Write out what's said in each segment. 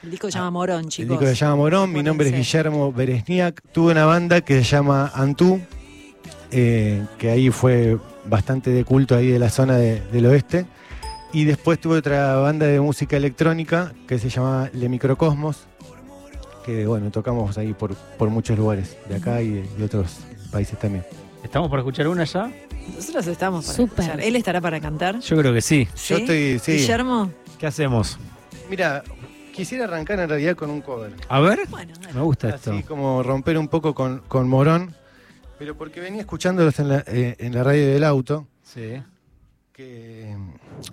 El disco se llama Morón, El chicos. disco se llama Morón, mi nombre es. Guillermo Beresniak. Tuve una banda que se llama Antú, eh, que ahí fue bastante de culto ahí de la zona de- del oeste. Y después tuve otra banda de música electrónica que se llama Le Microcosmos, que bueno, tocamos ahí por, por muchos lugares, de acá y de, de otros países también. ¿Estamos por escuchar una ya? Nosotros estamos para Súper. escuchar. Él estará para cantar. Yo creo que sí. ¿Sí? Yo estoy, sí. Guillermo. ¿Qué hacemos? Mira, quisiera arrancar en realidad con un cover. A ver. Bueno. Me gusta esto. Así como romper un poco con, con Morón, pero porque venía escuchándolos en la, eh, en la radio del auto, Sí. que,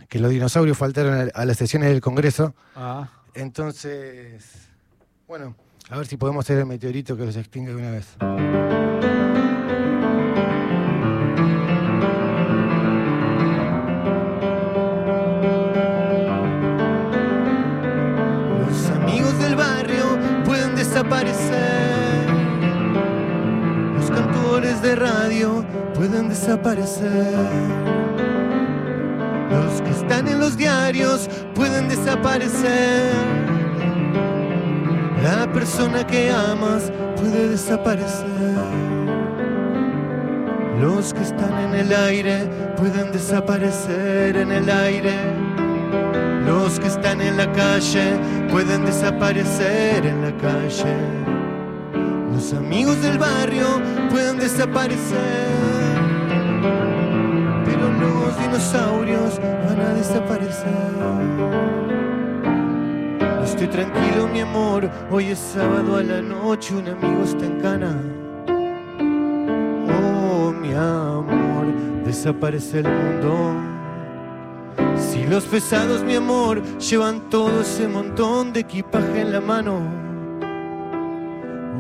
que los dinosaurios faltaron a, a las sesiones del Congreso. Ah. Entonces, bueno, a ver si podemos hacer el meteorito que los extingue de una vez. Radio pueden desaparecer. Los que están en los diarios pueden desaparecer. La persona que amas puede desaparecer. Los que están en el aire pueden desaparecer en el aire. Los que están en la calle pueden desaparecer en la calle. Los amigos del barrio pueden desaparecer. Pero los dinosaurios van a desaparecer. No estoy tranquilo, mi amor. Hoy es sábado a la noche, un amigo está en cana. Oh, mi amor, desaparece el mundo. Si los pesados, mi amor, llevan todo ese montón de equipaje en la mano.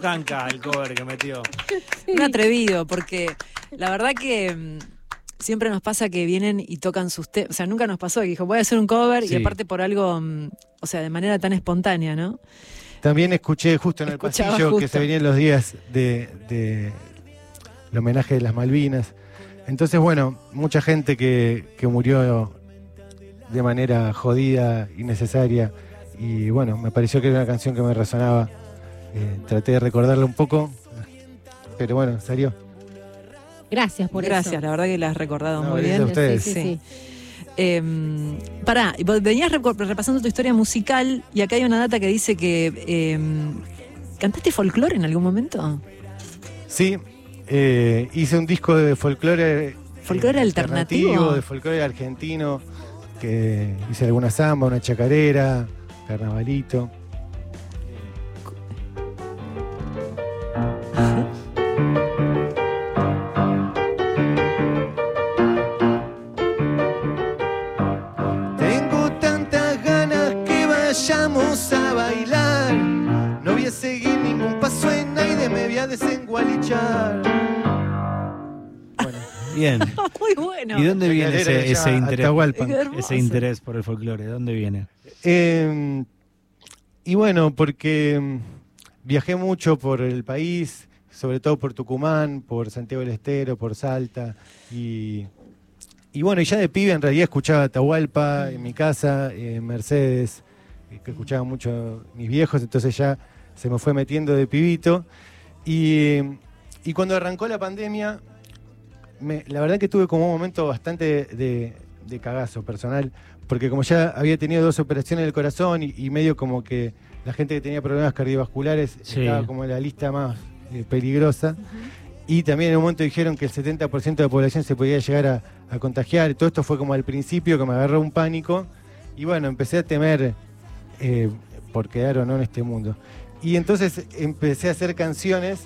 Danca el cover que metió. Un atrevido, porque la verdad que mm, siempre nos pasa que vienen y tocan sus temas. O sea, nunca nos pasó que dijo, voy a hacer un cover y aparte por algo, mm, o sea, de manera tan espontánea, ¿no? También escuché justo en el Escuchaba pasillo que se venían los días de, de el homenaje de las Malvinas. Entonces, bueno, mucha gente que, que murió de manera jodida, innecesaria. Y bueno, me pareció que era una canción que me resonaba. Eh, traté de recordarla un poco, pero bueno, salió. Gracias por Gracias, eso. la verdad que la has recordado No, muy gracias bien. a ustedes. Sí, sí, sí. Eh, pará, venías repasando tu historia musical y acá hay una data que dice que eh, ¿cantaste folclore en algún momento? Sí, eh, hice un disco de folclore. eh, ¿Folclore alternativo? De folclore argentino, que hice alguna samba, una chacarera, carnavalito. Bien. Muy bueno. ¿Y dónde viene ese, interés? Ese interés por el folclore, ¿de dónde viene? Eh, y bueno, porque mm, viajé mucho por el país, sobre todo por Tucumán, por Santiago del Estero, por Salta. Y, y bueno, y ya de pibe en realidad escuchaba Atahualpa en mi casa, en Mercedes, eh, que escuchaban mucho mis viejos, entonces ya se me fue metiendo de pibito. Y, y cuando arrancó la pandemia, me- la verdad que tuve como un momento bastante de, de cagazo personal, porque como ya había tenido dos operaciones del corazón y, y medio como que la gente que tenía problemas cardiovasculares Sí. estaba como en la lista más eh, peligrosa. Y también en un momento dijeron que el 70% de la población se podía llegar a, a contagiar. Todo esto fue como al principio que me agarró un pánico. Y bueno, empecé a temer eh, por quedar o no en este mundo. Y entonces empecé a hacer canciones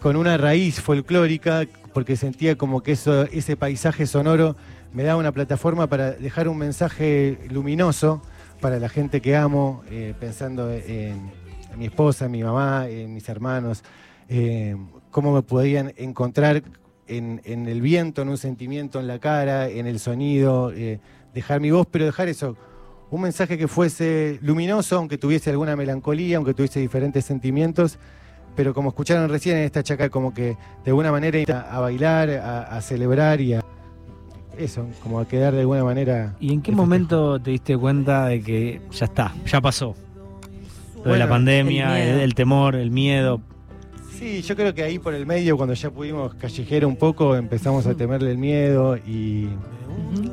con una raíz folclórica, porque sentía como que eso, ese paisaje sonoro me da una plataforma para dejar un mensaje luminoso para la gente que amo, eh, pensando en, mi esposa, mi mamá, en mis hermanos, eh, cómo me podían encontrar en, en el viento, en un sentimiento en la cara, en el sonido, eh, dejar mi voz, pero dejar eso, un mensaje que fuese luminoso, aunque tuviese alguna melancolía, aunque tuviese diferentes sentimientos, pero como escucharon recién en esta chaca, como que de alguna manera ir a, a bailar, a, a celebrar y a eso, como a quedar de alguna manera. ¿Y en qué momento te diste cuenta de que ya está, ya pasó? Lo de Bueno, la pandemia, el el, miedo. el temor, el miedo. Sí, yo creo que ahí por el medio, cuando ya pudimos callejear un poco, empezamos a temerle el miedo y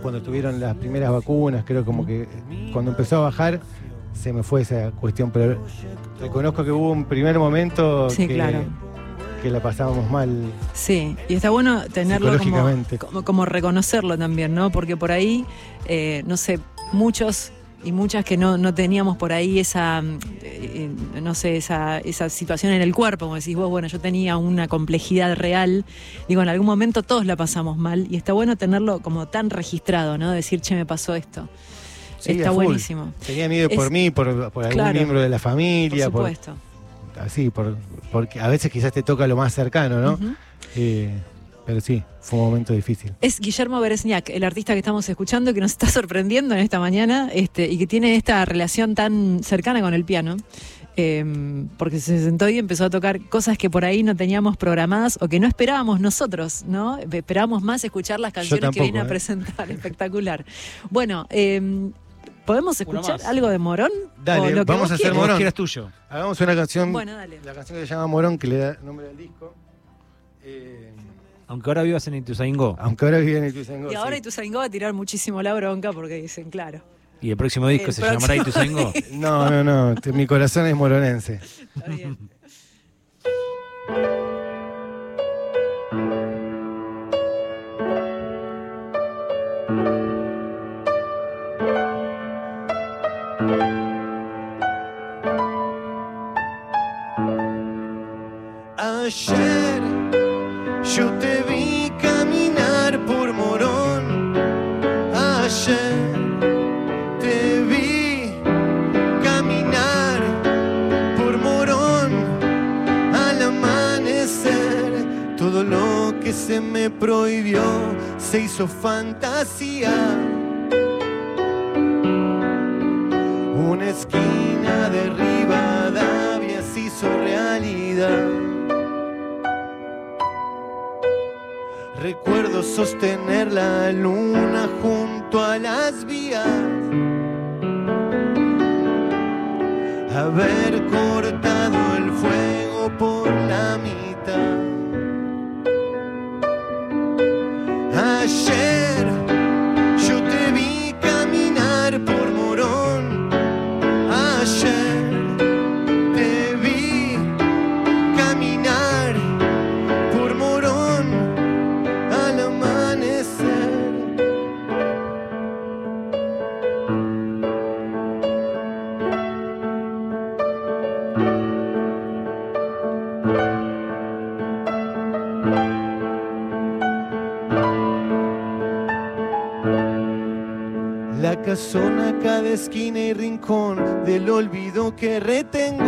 cuando tuvieron las primeras vacunas, creo como que cuando empezó a bajar se me fue esa cuestión, pero reconozco que hubo un primer momento Sí, que, claro. que la pasábamos mal. Sí, y está bueno tenerlo como, como, como reconocerlo también, ¿no? Porque por ahí, eh, no sé, muchos y muchas que no, no teníamos por ahí esa, mm, eh, no sé, esa, esa situación en el cuerpo, como decís vos, bueno, yo tenía una complejidad real, digo, en algún momento todos la pasamos mal y está bueno tenerlo como tan registrado, ¿no? Decir, che, me pasó esto. Sí, está buenísimo. Tenía miedo por mí, por, por algún Claro. miembro de la Por familia, por, supuesto. así, por, porque a veces quizás te toca lo más cercano, ¿no? Eh, pero sí, fue un momento difícil. Es Guillermo Beresniak, el artista que estamos escuchando, que nos está sorprendiendo en esta mañana este, y que tiene esta relación tan cercana con el piano. eh, porque se sentó y empezó a tocar cosas que por ahí no teníamos programadas o que no esperábamos nosotros, ¿no? Esperábamos más escuchar las canciones que viene a ¿eh? presentar. Espectacular. Bueno, eh, ¿podemos escuchar algo de Morón? Dale, O lo que vamos a hacer Morón. quieras tuyo. Hagamos una canción, Bueno, dale. la canción que se llama Morón, que le da nombre al disco. Eh, Aunque ahora vivas en Ituzaingó. aunque ahora vive en Ituzaingó. Y ahora sí. Ituzaingó va a tirar muchísimo la bronca porque dicen, claro. Y el próximo disco El se llamará Ituzaingó. No, no, no, te- mi corazón es moronense. Está bien. fantasía. Una esquina de Rivadavia se hizo realidad. Recuerdo sostener la luna junto a las vías. Haber cortado el fuego por la mitad. Ayer casona, cada esquina y rincón del olvido que retengo.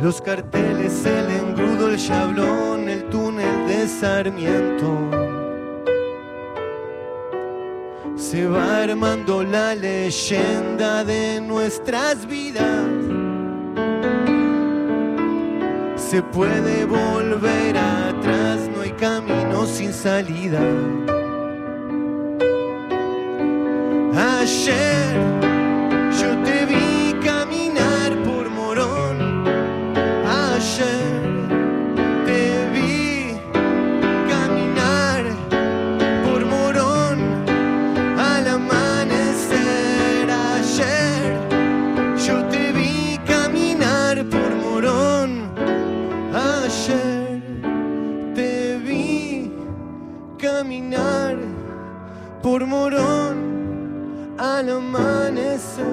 Los carteles, el engrudo, el chablón, el túnel de Sarmiento. Se va armando la leyenda de nuestras vidas. Se puede volver atrás, no hay camino sin salida. Ayer yo te vi caminar por Morón. Ayer te vi caminar por Morón al amanecer. Ayer yo te vi caminar por Morón. Ayer te vi caminar por Morón al amanecer.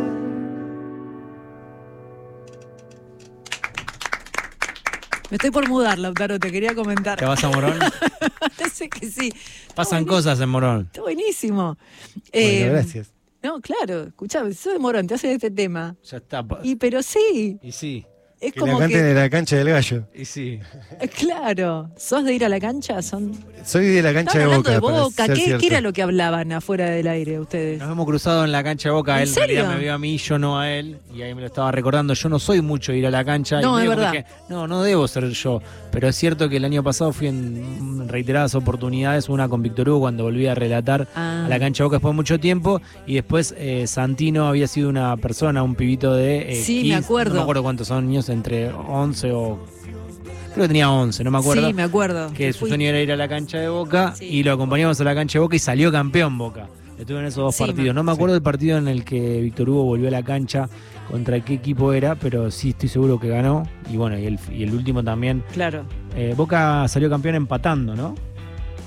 Me estoy por mudar, Lautaro, te quería comentar. ¿Te vas a Morón? Parece que sí. Pasan cosas en Morón. Está buenísimo. Bueno, Eh, gracias. No, claro, escuchame, sos de Morón, te hacen este tema. Ya está. Y pero sí, Y sí, es Que la como que. en la cancha del gallo. y sí. eh, Claro, sos de ir a la cancha, son. Soy de la cancha de Boca. de ¿Qué, era lo que hablaban afuera del aire ustedes? Nos hemos cruzado en la cancha de Boca. ¿En Él en realidad serio? me vio a mí, yo no a él. Y ahí me lo estaba recordando. Yo no soy mucho de ir a la cancha. y No, es medio como verdad. dije, no, no debo ser yo. Pero es cierto que el año pasado fui en reiteradas oportunidades. Una con Víctor Hugo cuando volví a relatar Ah. a la cancha de Boca después de mucho tiempo. Y después eh, Santino había sido una persona, un pibito de. eh, Sí, me 15, acuerdo. No me acuerdo cuántos años, entre 11 o. Creo que tenía 11, no me acuerdo. Sí, me acuerdo. que su sueño era ir a la cancha de Boca Sí. y lo acompañamos a la cancha de Boca y salió campeón Boca. Estuve en esos dos Sí, partidos. No me acuerdo del partido en el que Víctor Hugo volvió a la cancha contra qué equipo era, pero sí estoy seguro que ganó. Y bueno, y el, y el último también. Claro. Eh, Boca salió campeón empatando, ¿no?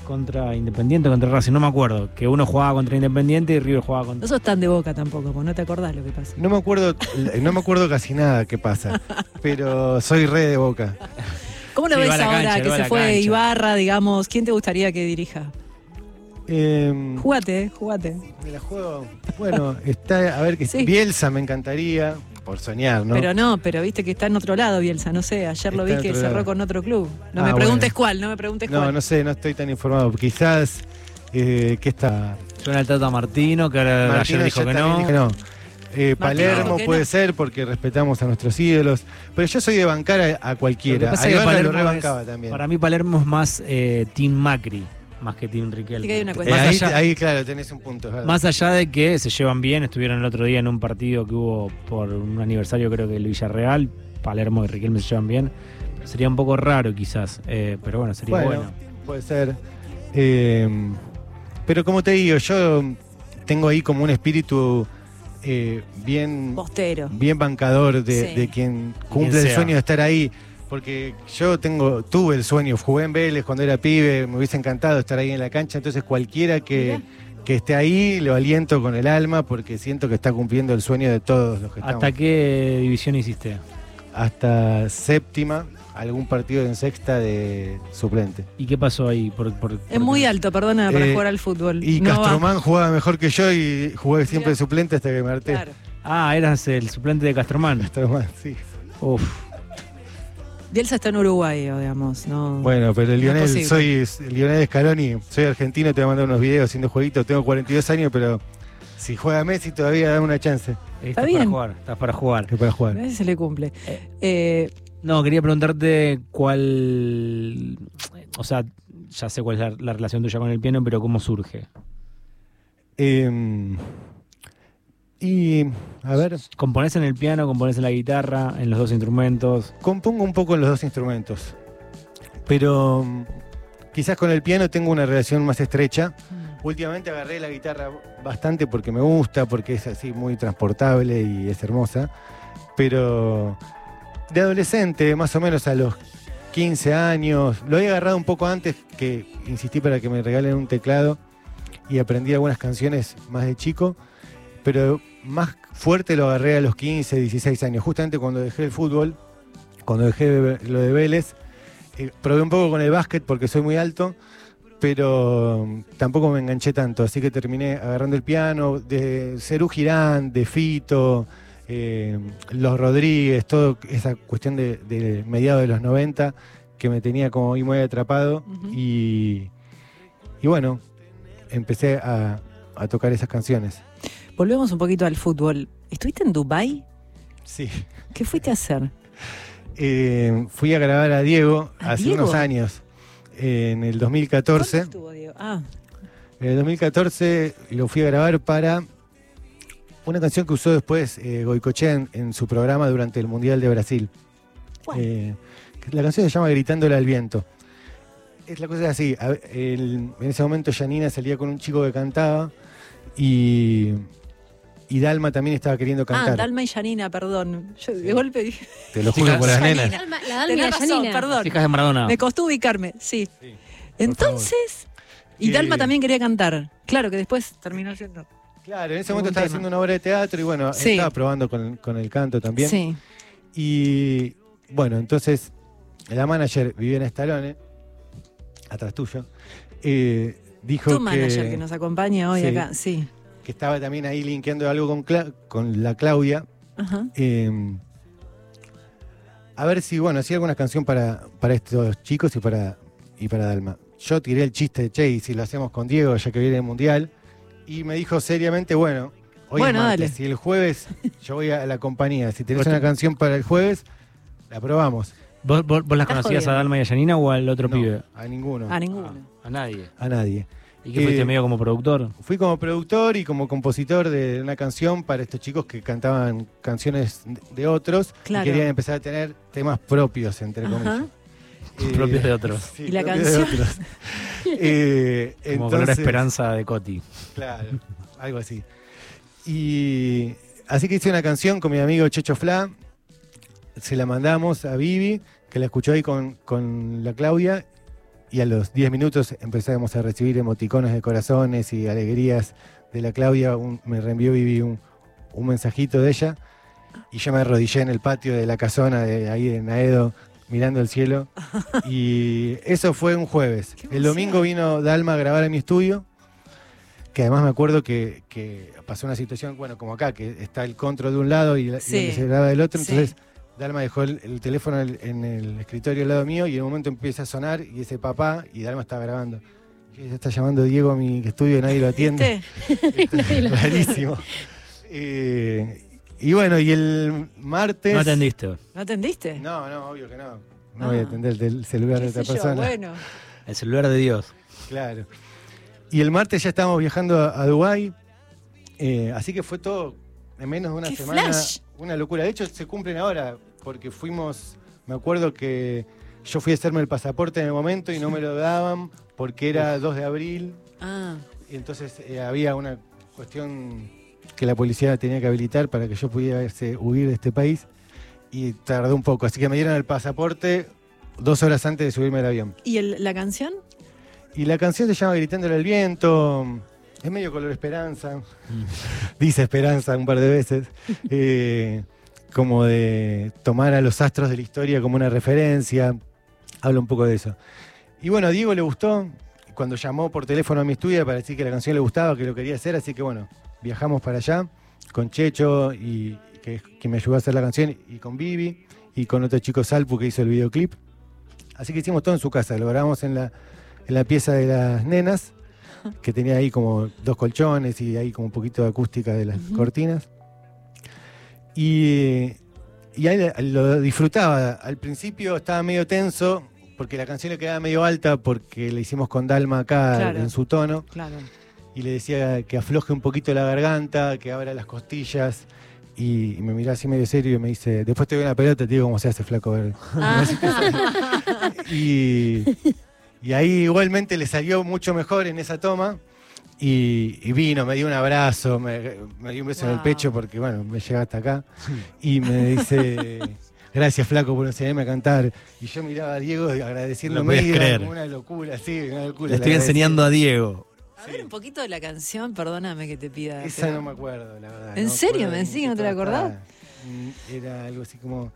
Contra Independiente, contra Racing, no me acuerdo. Que uno jugaba contra Independiente y River jugaba No contra. sos tan de boca tampoco, porque no te acordás lo que pasa. No me acuerdo, no me acuerdo casi nada que pasa, pero soy re de Boca. ¿Cómo lo Sí, ves ahora cancha, que se fue cancha. Ibarra, digamos? ¿Quién te gustaría que dirija? Eh, Jugate, eh, jugate. me la juego. Bueno, está, a ver que Sí. Bielsa me encantaría, por soñar, ¿no? Pero no, pero viste que está en otro lado, Bielsa, no sé. Ayer lo Está vi que cerró lado. con otro club. No Ah, me bueno. preguntes cuál, no me preguntes no, cuál. no sé, no estoy tan informado. Quizás eh, que está Suena el Tata Martino, que ahora Martino ayer dijo que no. dijo no. Eh, Palermo puede no. ser porque respetamos a nuestros ídolos. Pero yo soy de bancar a, a Lo que cualquiera. pasa A es que Ibarra lo Palermo rebancaba es- también. Para mí Palermo es más eh, Team Macri, más que Team Riquelme. Sí que hay una Eh, ahí, claro, tenés un punto. verdad. Más allá de que se llevan bien, estuvieron el otro día en un partido que hubo por un aniversario, creo que del Villarreal. Palermo y Riquelme se llevan bien. Pero sería un poco raro, quizás. eh, pero bueno, sería Bueno, bueno. puede ser. Eh, pero como te digo, yo tengo ahí como un espíritu eh, bien, Postero. bien bancador de, Sí. de quien quien cumple el sueño de estar ahí. Porque yo tengo, tuve el sueño, jugué en Vélez cuando era pibe, me hubiese encantado estar ahí en la cancha, entonces cualquiera que, que esté ahí lo aliento con el alma porque siento que está cumpliendo el sueño de todos los que estamos. ¿Hasta qué división hiciste? Hasta séptima, algún partido en sexta de suplente. ¿Y qué pasó ahí? Por, por- Es muy alto, perdona, para Eh, jugar al fútbol. Y No va. Castromán jugaba mejor que yo y jugué siempre de suplente hasta que me harté. Claro. Ah, eras el suplente de Castromán. Castromán, sí. Uf. Bielsa está en Uruguay, digamos, ¿no? Bueno, pero es Lionel, soy Lionel Scaloni, soy argentino, te voy a mandar unos videos haciendo jueguitos, tengo 42 años, pero si juega Messi todavía dame una chance Estás bien. para jugar. Estás para jugar. que pueda A jugar. veces se le cumple. Eh, No, quería preguntarte cuál. O sea, ya sé cuál es la, la relación tuya con el piano, pero ¿cómo surge? Eh, y, a ver, ¿Componés en el piano, componés en la guitarra, en los dos instrumentos? compongo un poco en los dos instrumentos, pero mm, quizás con el piano tengo una relación más estrecha. Últimamente agarré la guitarra bastante porque me gusta, porque es así muy transportable y es hermosa. Pero de adolescente, más o menos a los 15 años, lo he agarrado un poco antes que insistí para que me regalen un teclado y aprendí algunas canciones más de chico, pero más fuerte lo agarré a los 15, 16 años, justamente cuando dejé el fútbol, cuando dejé lo de Vélez, eh, probé un poco con el básquet porque soy muy alto, pero tampoco me enganché tanto, así que terminé agarrando el piano de Cerú Girán, de Fito, eh, Los Rodríguez, toda esa cuestión de, de mediados de los 90 que me tenía como ahí muy atrapado. Y, y bueno, empecé a, a tocar esas canciones. Volvemos un poquito al fútbol. ¿Estuviste en Dubai? Sí. ¿Qué fuiste a hacer? Eh, fui a grabar a Diego ¿A hace Diego? unos años, en el ¿Cuándo 2014. estuvo, Diego? Ah, En el 2014 lo fui a grabar para una canción que usó después eh, Goicoechea en, en su programa durante el Mundial de Brasil. ¿cuál? Eh, la canción se llama Gritándole al viento. Es la cosa es así, a- el- en ese momento Janina salía con un chico que cantaba y, y Dalma también estaba queriendo ah, cantar. Dalma y Janina, perdón. Yo de golpe dije. Te lo juro por las nenas. Dalma- la Dalma y Tenés la razón, Janina. perdón. Hijas de Maradona. Me costó ubicarme, sí. Sí, Entonces, y Eh, Dalma también quería cantar. Claro que después terminó siendo. Claro, en ese momento estaba tema. haciendo una obra de teatro y bueno, Sí. estaba probando con, con el canto también. Sí. Y bueno, entonces la manager Viviana Stallone, atrás tuyo, eh, dijo Tu que, manager que nos acompaña hoy Sí. acá, sí. Que estaba también ahí linkeando algo con, Cla- con la Claudia. Ajá. Eh, a ver si, bueno, hacía alguna canción para, para estos chicos y para, y para Dalma. Yo tiré el chiste de Che, y si lo hacemos con Diego, ya que viene el Mundial, y me dijo seriamente, bueno, hoy Bueno, es martes, dale. si el jueves yo voy a la compañía, si tenés una canción para el jueves, la probamos. ¿Vos, vos, vos las conocías a. Dalma y a Yanina o al otro No, pibe? a ninguno, A ninguno. A nadie. a nadie. ¿Y que fuiste Eh, medio como productor? Fui como productor y como compositor de una canción para estos chicos que cantaban canciones de otros Claro. y querían empezar a tener temas propios, entre Ajá. comillas. Eh, Propios de otros. sí, ¿Y la canción? otros. Eh, Como Color entonces- Esperanza de Coti. Claro, algo así. Y así que hice una canción con mi amigo Checho Fla, se la mandamos a Vivi, que la escuchó ahí con, con la Claudia, y a los 10 minutos empezamos a recibir emoticones de corazones y alegrías de la Claudia. Un- me reenvió Vivi un, un mensajito de ella, y yo me arrodillé en el patio de la casona de ahí en Aedo, mirando el cielo. Y eso fue un jueves. El domingo vino Dalma a grabar en mi estudio que además me acuerdo que, que pasó una situación, bueno, como acá, que está el control de un lado y, la, y Sí. donde se graba del otro, Sí. Dalma dejó el, el teléfono en el, en el escritorio al lado mío y en un momento empieza a sonar y ese papá y Dalma estaba grabando. Y ella está llamando Diego a mi estudio y nadie lo atiende. ¿Viste? Rarísimo. Eh, y bueno, y el martes... ¿No atendiste? ¿No atendiste? No, no, obvio que no. No voy a Ah. atender el celular de ¿Qué otra yo? persona. Bueno. El celular de Dios. Claro. Y el martes ya estábamos viajando a, a Dubái. eh, así que fue todo en menos de una ¡Qué semana. flash! Una locura. De hecho, se cumplen ahora, porque fuimos. Me acuerdo que yo fui a hacerme el pasaporte en el momento y no me lo daban porque era 2 de abril. Ah, Y entonces eh, había una cuestión que la policía tenía que habilitar para que yo pudiera huir de este país. Y tardó un poco. Así que me dieron el pasaporte dos horas antes de subirme al avión. ¿y el- la canción? Y la canción se llama Gritándole al viento. Es medio color esperanza. Dice esperanza un par de veces. Eh, como de tomar a los astros de la historia como una referencia. Habla un poco de eso. Y bueno, a Diego le gustó. Cuando llamó por teléfono a mi estudio para decir que la canción le gustaba, que lo quería hacer. Así que bueno, viajamos para allá con Checho y que, que me ayudó a hacer la canción. Y con Vivi. Y con otro chico Salpu que hizo el videoclip. Así que hicimos todo en su casa. Lo grabamos en la, en la pieza de las nenas, que tenía ahí como dos colchones y ahí como un poquito de acústica de las cortinas. Y, y ahí lo disfrutaba. Al principio estaba medio tenso, porque la canción le quedaba medio alta, porque le hicimos con Dalma acá Claro. en su tono, Claro. y le decía que afloje un poquito la garganta, que abra las costillas. Y, me miraba así medio serio y me dice, después te doy una pelota, te digo cómo se hace flaco. a ver". Ah, Y, y ahí igualmente le salió mucho mejor en esa toma. Y, y vino, me dio un abrazo, me, me dio un beso en el pecho porque, bueno, me llega hasta acá. Y me dice, gracias flaco por enseñarme a cantar. Y yo miraba a Diego agradeciéndome. era creer. como Una locura, sí, una locura. Le estoy enseñando a Diego. a ver un poquito de la canción, perdóname que te pida. Esa pero- no me acuerdo, la verdad. ¿En no serio? ¿Me que no te la acordás? Mm, Era algo así como...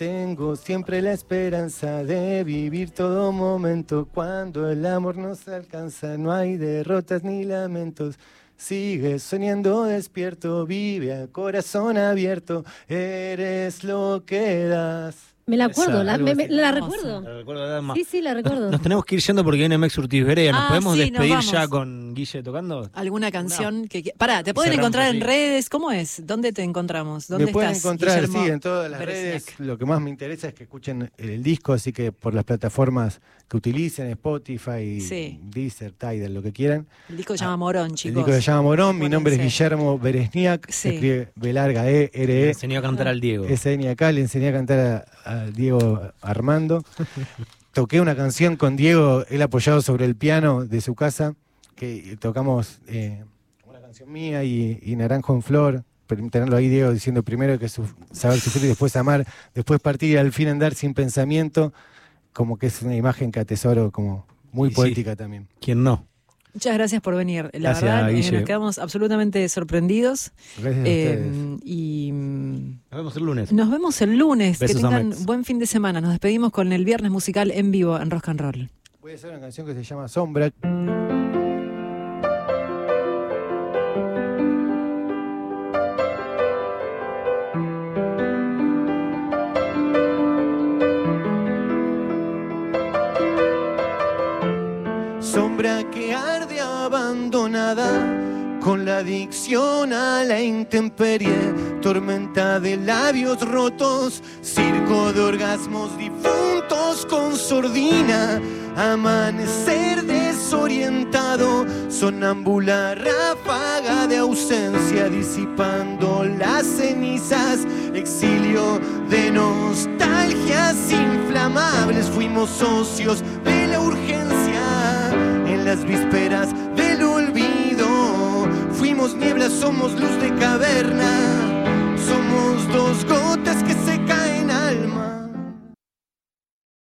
Tengo siempre la esperanza de vivir todo momento. Cuando el amor nos alcanza, no hay derrotas ni lamentos. Sigue soñando despierto, vive a corazón abierto. Eres lo que das. Me la acuerdo, Esa, la, me- la recuerdo. Sí, sí, la recuerdo. Nos tenemos que ir yendo porque viene Mex Urtiz Berea. ¿Nos Ah, podemos sí, nos despedir vamos. ya con Guille tocando? ¿Alguna canción que qui- Pará, te pueden Cerramos encontrar en redes. ¿Cómo es? ¿Dónde te encontramos? ¿Dónde Me pueden estás, encontrar, Guillermo sí, en todas las Beresniak? redes. Lo que más me interesa es que escuchen el disco, así que por las plataformas que utilicen, Spotify, Sí. Deezer, Tidal, lo que quieran. El disco se llama Morón, El chicos. disco se llama Morón, mi nombre es. Guillermo Beresniak, se Sí. escribe B larga E, R, Le E, enseñó a cantar al Diego. S, acá, le enseñé a cantar a, a Diego Armando. Toqué una canción con Diego, él apoyado sobre el piano de su casa, que tocamos eh, una canción mía y, y Naranjo en Flor. Tenerlo ahí, Diego, diciendo primero que su- saber sufrir y después amar, después partir y al fin andar sin pensamiento, como que es una imagen que atesoro como muy Y sí. poética también. ¿Quién no? Muchas gracias por venir. La Gracias, verdad, eh, nos quedamos absolutamente sorprendidos. Gracias a Eh, y mm, Nos vemos el lunes. nos vemos el lunes. Besos que tengan buen fin de semana. Nos despedimos con el viernes musical en vivo en Rock and Roll. Voy a hacer una canción que se llama Sombra. Sombra con la adicción a la intemperie, tormenta de labios rotos, circo de orgasmos difuntos con sordina, amanecer desorientado, sonámbula ráfaga de ausencia disipando las cenizas, exilio de nostalgias inflamables, fuimos socios de la urgencia en las vísperas. Fuimos niebla, somos luz de caverna. Somos dos gotas